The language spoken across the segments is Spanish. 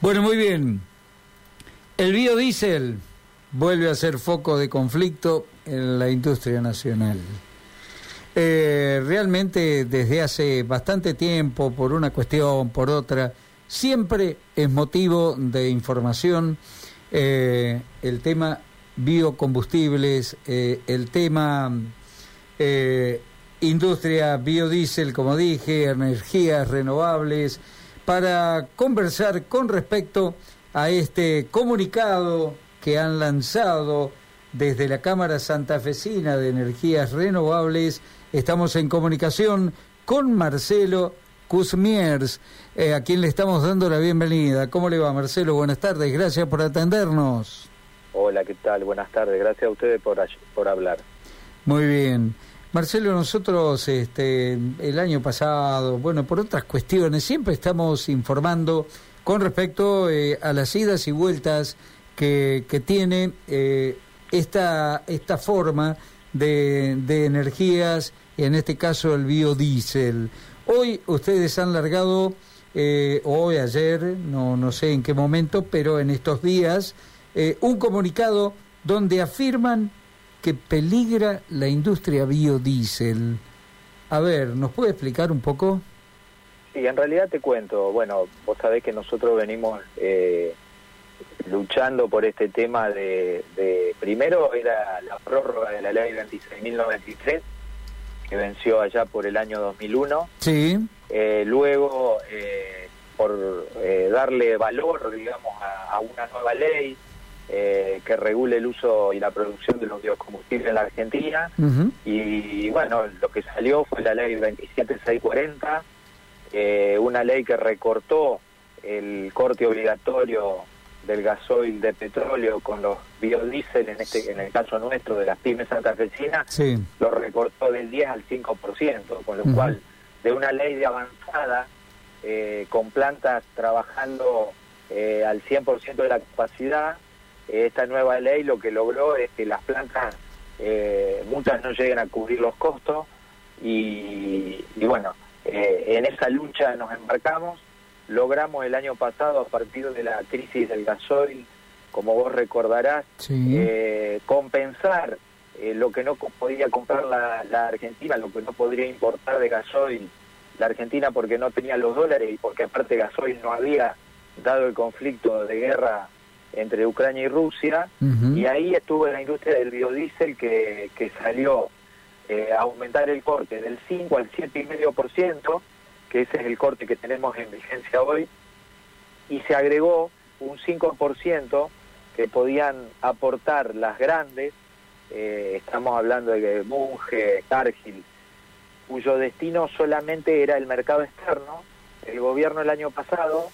Bueno, muy bien. El biodiesel vuelve a ser foco de conflicto en la industria nacional. Eh, realmente desde hace bastante tiempo, por una cuestión, por otra, siempre es motivo de información eh, el tema biocombustibles, eh, el tema industria biodiesel, como dije, energías renovables, para conversar con respecto a este comunicado que han lanzado desde la Cámara Santafesina de Energías Renovables. Estamos en comunicación con Marcelo Cusmiers, eh, a quien le estamos dando la bienvenida. ¿Cómo le va, Marcelo? Buenas tardes, gracias por atendernos. Hola, ¿qué tal? Buenas tardes, gracias a ustedes por, por hablar. Muy bien. Marcelo, nosotros este, el año pasado, bueno, por otras cuestiones, siempre estamos informando con respecto eh, a las idas y vueltas que, tiene eh, esta, esta forma de, de energías, en este caso el biodiesel. Hoy ustedes han largado, eh, hoy, ayer, no, no sé en qué momento, pero en estos días, un comunicado donde afirman que peligra la industria biodiesel. A ver, ¿nos puede explicar un poco? Sí, en realidad te cuento. Bueno, vos sabés que nosotros venimos eh, luchando por este tema de, Primero era la prórroga de la ley 26.093, que venció allá por el año 2001. Sí. Eh, luego, eh, por darle valor, digamos, a una nueva ley, eh, que regule el uso y la producción de los biocombustibles en la Argentina. Y bueno, lo que salió fue la ley 27640, eh, una ley que recortó el corte obligatorio del gasoil de petróleo con los biodiesel, en este en el caso nuestro de las pymes santafesinas, sí. lo recortó del 10 al 5%, con lo cual de una ley de avanzada, eh, con plantas trabajando eh, al 100% de la capacidad, esta nueva ley lo que logró es que las plantas, eh, muchas no lleguen a cubrir los costos y, bueno, eh, en esa lucha nos embarcamos, logramos el año pasado a partir de la crisis del gasoil, como vos recordarás, eh, compensar lo que no podía comprar la, la, Argentina, lo que no podría importar de gasoil la Argentina porque no tenía los dólares y porque aparte gasoil no había, dado el conflicto de guerra entre Ucrania y Rusia, y ahí estuvo la industria del biodiesel que, que salió eh, a aumentar el corte del 5 al 7,5%, que ese es el corte que tenemos en vigencia hoy, y se agregó un 5% que podían aportar las grandes, eh, estamos hablando de Bunge, Cargill, cuyo destino solamente era el mercado externo, el gobierno el año pasado,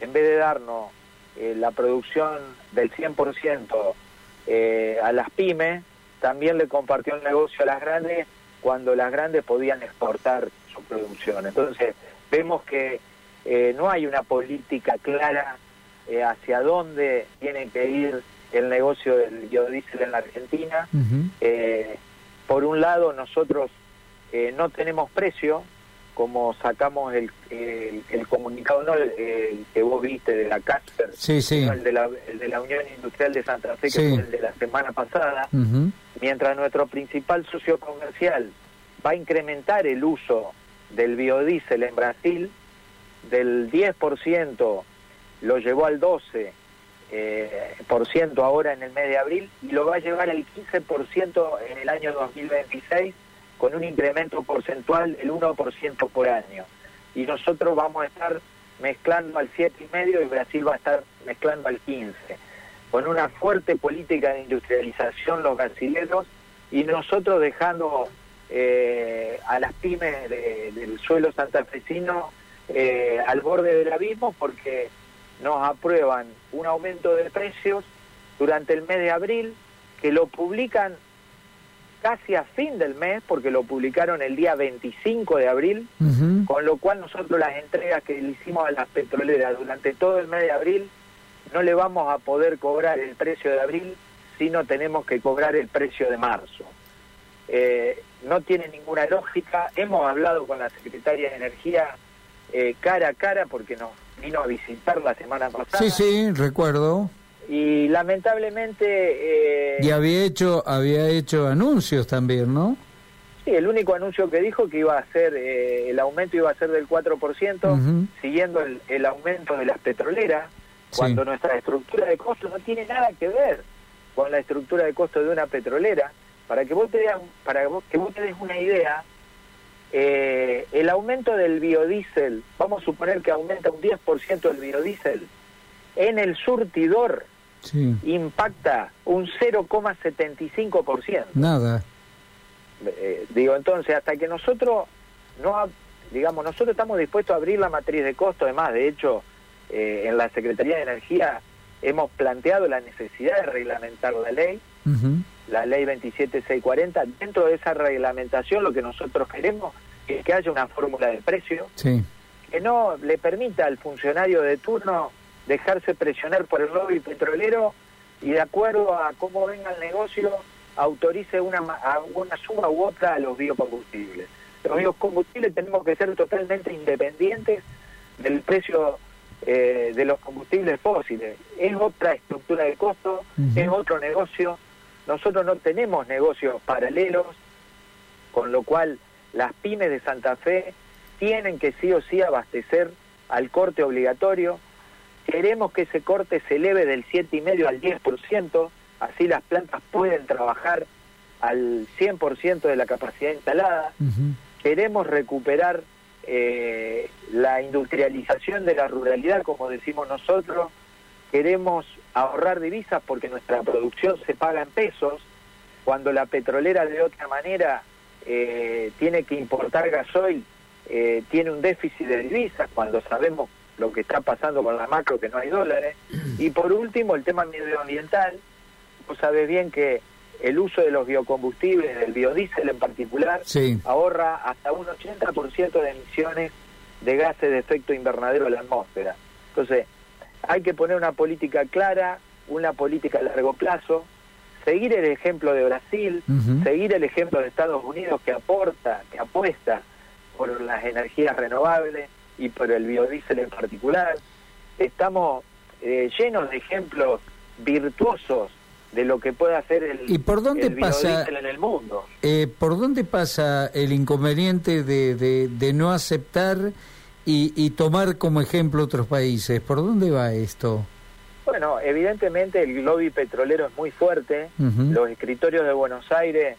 en vez de darnos eh, la producción del 100% eh, a las pymes, también le compartió el negocio a las grandes cuando las grandes podían exportar su producción. Entonces, vemos que eh, no hay una política clara eh, hacia dónde tiene que ir el negocio del biodiesel en la Argentina. por un lado, nosotros no tenemos precio, como sacamos el, el, comunicado, no el, que vos viste de la Casper, el, de la, el de la Unión Industrial de Santa Fe, que fue el de la semana pasada, mientras nuestro principal socio comercial va a incrementar el uso del biodiesel en Brasil, del 10% lo llevó al 12%, eh, por ciento ahora en el mes de abril y lo va a llevar al 15% en el año 2026 con un incremento porcentual del 1% por año. Y nosotros vamos a estar mezclando al 7,5% y Brasil va a estar mezclando al 15%. Con una fuerte política de industrialización los brasileños y nosotros dejando eh, a las pymes del suelo santafesino eh, al borde del abismo porque nos aprueban un aumento de precios durante el mes de abril que lo publican casi a fin del mes, porque lo publicaron el día 25 de abril, con lo cual nosotros las entregas que le hicimos a las petroleras durante todo el mes de abril, no le vamos a poder cobrar el precio de abril, sino tenemos que cobrar el precio de marzo. Eh, no tiene ninguna lógica, hemos hablado con la Secretaria de Energía eh, cara a cara porque nos vino a visitar la semana pasada. Sí, sí, recuerdo. Y lamentablemente... Eh, y había hecho, había hecho anuncios también, ¿no? Sí, el único anuncio que dijo que iba a ser, eh, el aumento iba a ser del 4%, siguiendo el, aumento de las petroleras, cuando nuestra estructura de costos no tiene nada que ver con la estructura de costos de una petrolera. Para que vos te, para que vos te des una idea, eh, el aumento del biodiesel, vamos a suponer que aumenta un 10% el biodiesel, en el surtidor impacta un 0,75%. Nada. Eh, digo, entonces, hasta que nosotros no, digamos, nosotros estamos dispuestos a abrir la matriz de costo, además, de hecho, eh, en la Secretaría de Energía hemos planteado la necesidad de reglamentar la ley, la ley 27640. Dentro de esa reglamentación lo que nosotros queremos es que haya una fórmula de precio que no le permita al funcionario de turno dejarse presionar por el lobby petrolero y de acuerdo a cómo venga el negocio autorice una, una suma u otra a los biocombustibles. Los biocombustibles tenemos que ser totalmente independientes del precio eh, de los combustibles fósiles. Es otra estructura de costo, es otro negocio. Nosotros no tenemos negocios paralelos, con lo cual las pymes de Santa Fe tienen que sí o sí abastecer al corte obligatorio. Queremos que ese corte se eleve del 7,5 al 10%, así las plantas pueden trabajar al 100% de la capacidad instalada. Queremos recuperar eh, la industrialización de la ruralidad, como decimos nosotros. Queremos ahorrar divisas porque nuestra producción se paga en pesos, cuando la petrolera de otra manera eh, tiene que importar gasoil, eh, tiene un déficit de divisas, cuando sabemos lo que está pasando con la macro, que no hay dólares. Y por último, el tema medioambiental. Vos sabés bien que el uso de los biocombustibles, del biodiesel en particular, ahorra hasta un 80% de emisiones de gases de efecto invernadero a la atmósfera. Entonces, hay que poner una política clara, una política a largo plazo, seguir el ejemplo de Brasil, seguir el ejemplo de Estados Unidos que aporta, que apuesta por las energías renovables y por el biodiesel en particular. Estamos eh, llenos de ejemplos virtuosos de lo que puede hacer el, ¿Y por dónde pasa, en el mundo. Eh, ¿Por dónde pasa el inconveniente de, de, no aceptar y, y, tomar como ejemplo otros países? ¿Por dónde va esto? Bueno, evidentemente el lobby petrolero es muy fuerte. Los escritorios de Buenos Aires,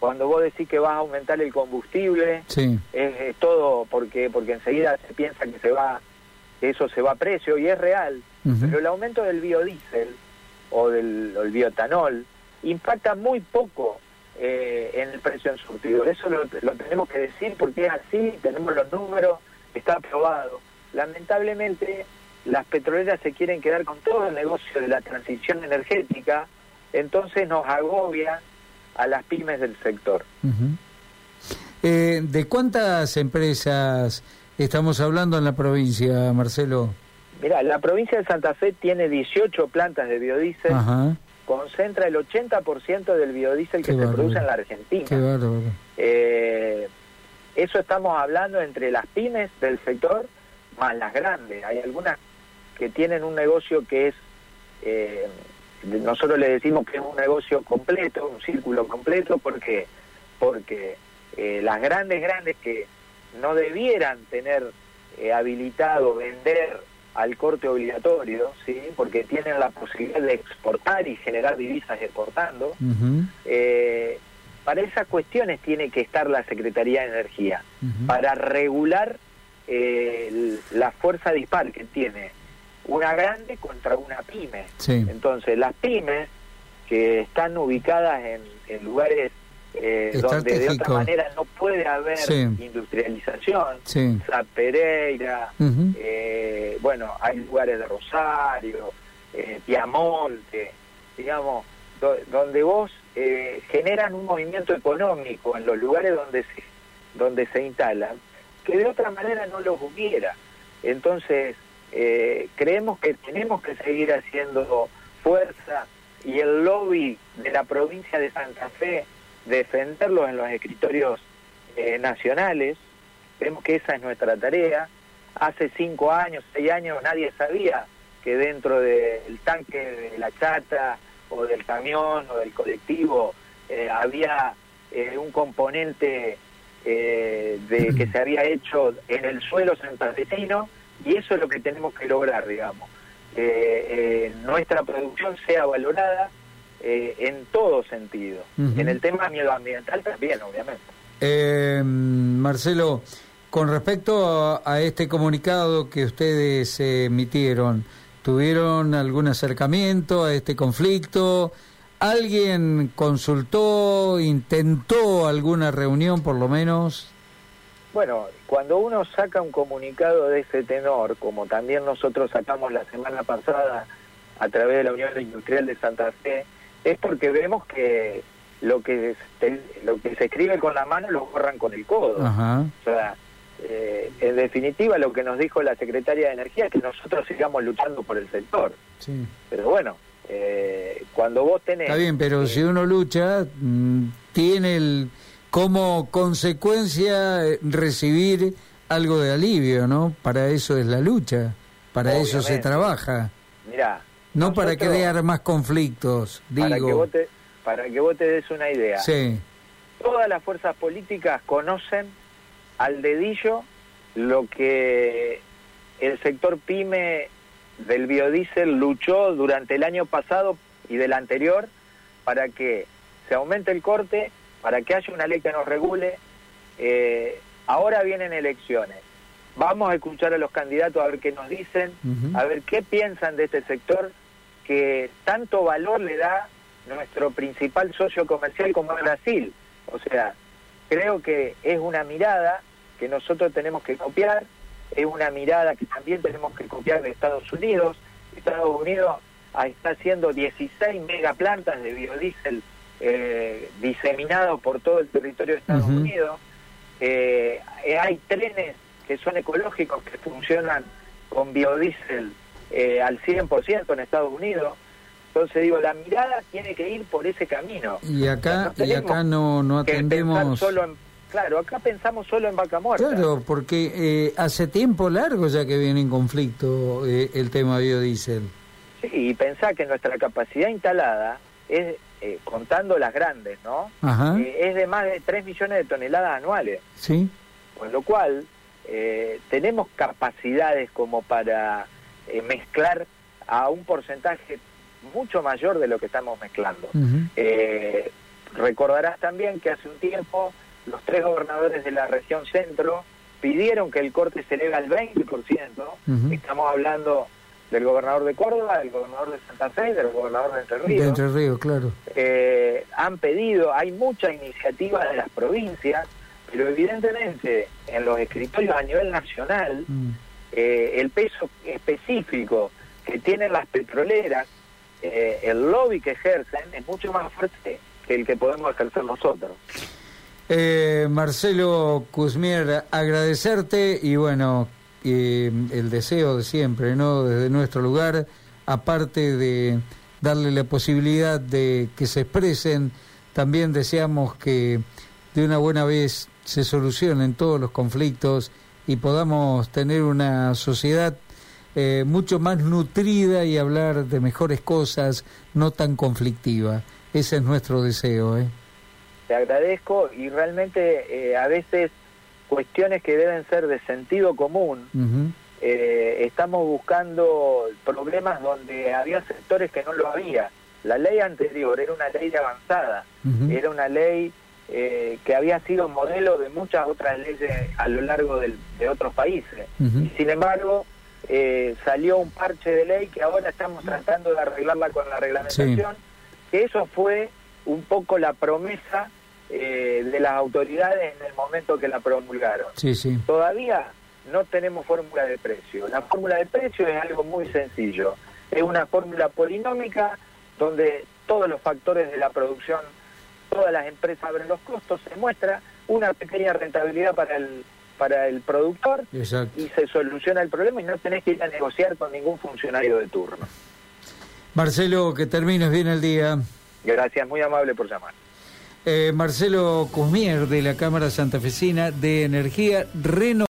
cuando vos decís que vas a aumentar el combustible, es, todo porque porque enseguida se piensa que se va que eso se va a precio y es real. Pero el aumento del biodiesel o del el bioetanol impacta muy poco eh, en el precio en surtidor. Eso lo, tenemos que decir porque es así, tenemos los números, está aprobado. Lamentablemente las petroleras se quieren quedar con todo el negocio de la transición energética, entonces nos agobia a las pymes del sector. Eh, ¿De cuántas empresas estamos hablando en la provincia, Marcelo? Mira, la provincia de Santa Fe tiene 18 plantas de biodiesel, concentra el 80% del biodiesel que se produce en la Argentina. eh, eso estamos hablando entre las pymes del sector más las grandes. Hay algunas que tienen un negocio que es, eh, nosotros le decimos que es un negocio completo, un círculo completo, porque porque eh, las grandes, grandes que no debieran tener eh, habilitado vender al corte obligatorio, ¿sí? porque tienen la posibilidad de exportar y generar divisas exportando. Eh, para esas cuestiones tiene que estar la Secretaría de Energía, para regular eh, la fuerza dispar que tiene una grande contra una pyme. Entonces, las pymes que están ubicadas en lugares eh, donde de otra manera no puede haber industrialización. Sí. Pereira, eh, bueno, hay lugares de Rosario, eh, Piamonte, digamos, donde vos eh, generan un movimiento económico en los lugares donde se, donde se instalan, que de otra manera no los hubiera. Entonces, eh, creemos que tenemos que seguir haciendo fuerza y el lobby de la provincia de Santa Fe defenderlos en los escritorios eh, nacionales. Creemos que esa es nuestra tarea. hace cinco años, seis años, nadie sabía que dentro del tanque de la chata o del camión o del colectivo eh, había eh, un componente eh, de que se había hecho en el suelo santafesino y eso es lo que tenemos que lograr, digamos. nuestra producción sea valorada en todo sentido. En el tema medioambiental también, obviamente. Marcelo, con respecto a, este comunicado que ustedes emitieron, ¿tuvieron algún acercamiento a este conflicto? ¿Alguien consultó, intentó alguna reunión por lo menos? Bueno, cuando uno saca un comunicado de ese tenor, como también nosotros sacamos la semana pasada a través de la Unión Industrial de Santa Fe, es porque vemos que lo que se, lo que se escribe con la mano lo borran con el codo. O sea, eh, en definitiva lo que nos dijo la secretaria de Energía es que nosotros sigamos luchando por el sector. Sí. Pero bueno, eh, cuando vos tenés... Está bien, pero si uno lucha, mm, tiene el, como consecuencia eh, recibir algo de alivio, ¿no? Para eso es la lucha, para eso se trabaja. Mirá, no para crear más conflictos, digo. Para que, vos te, para que vos te des una idea. Sí. Todas las fuerzas políticas conocen al dedillo lo que el sector pyme del biodiesel luchó durante el año pasado y del anterior para que se aumente el corte, para que haya una ley que nos regule. Eh, ahora vienen elecciones. Vamos a escuchar a los candidatos a ver qué nos dicen, a ver qué piensan de este sector que tanto valor le da nuestro principal socio comercial como es Brasil. O sea, creo que es una mirada que nosotros tenemos que copiar, es una mirada que también tenemos que copiar de Estados Unidos. Estados Unidos está haciendo 16 megaplantas de biodiesel eh, diseminados por todo el territorio de Estados Unidos. Eh, hay trenes que son ecológicos que funcionan con biodiesel eh, al 100% en Estados Unidos. Entonces digo, la mirada tiene que ir por ese camino. Y acá, y acá no, no atendemos... solo en Claro, acá pensamos solo en vaca muerta. Claro, porque eh, hace tiempo largo ya que viene en conflicto eh, el tema biodiesel. Sí, y pensá que nuestra capacidad instalada es, eh, contando las grandes, ¿no? es de más de 3 millones de toneladas anuales. Sí. Con lo cual, tenemos capacidades como para mezclar a un porcentaje mucho mayor de lo que estamos mezclando. recordarás también que hace un tiempo los tres gobernadores de la región centro pidieron que el corte se eleve al 20%. Estamos hablando del gobernador de Córdoba, del gobernador de Santa Fe, del gobernador de Entre Ríos. De Entre Ríos, claro. Eh, han pedido, hay mucha iniciativa de las provincias, pero evidentemente en los escritorios a nivel nacional, mm. Eh, el peso específico que tienen las petroleras, eh, el lobby que ejercen, es mucho más fuerte que el que podemos ejercer nosotros. Eh, Marcelo Cusmier, agradecerte y bueno, el deseo de siempre, ¿no? Desde nuestro lugar, aparte de darle la posibilidad de que se expresen, también deseamos que de una buena vez se solucionen todos los conflictos y podamos tener una sociedad eh, mucho más nutrida y hablar de mejores cosas, no tan conflictiva. Ese es nuestro deseo, ¿eh? te agradezco y realmente eh, a veces cuestiones que deben ser de sentido común, eh, estamos buscando problemas donde había sectores que no lo había. La ley anterior era una ley de avanzada, era una ley eh, que había sido modelo de muchas otras leyes a lo largo de otros países. Y sin embargo, salió un parche de ley que ahora estamos tratando de arreglarla con la reglamentación, que eso fue un poco la promesa eh, de las autoridades en el momento que la promulgaron. Sí, sí. Todavía no tenemos fórmula de precio. La fórmula de precio es algo muy sencillo. Es una fórmula polinómica donde todos los factores de la producción, todas las empresas abren los costos, se muestra una pequeña rentabilidad para el para el productor y se soluciona el problema y no tenés que ir a negociar con ningún funcionario de turno. Marcelo, que termines bien el día. Gracias, muy amable por llamar. Eh, Marcelo Cusmier de la Cámara Santafesina de Energía Reno.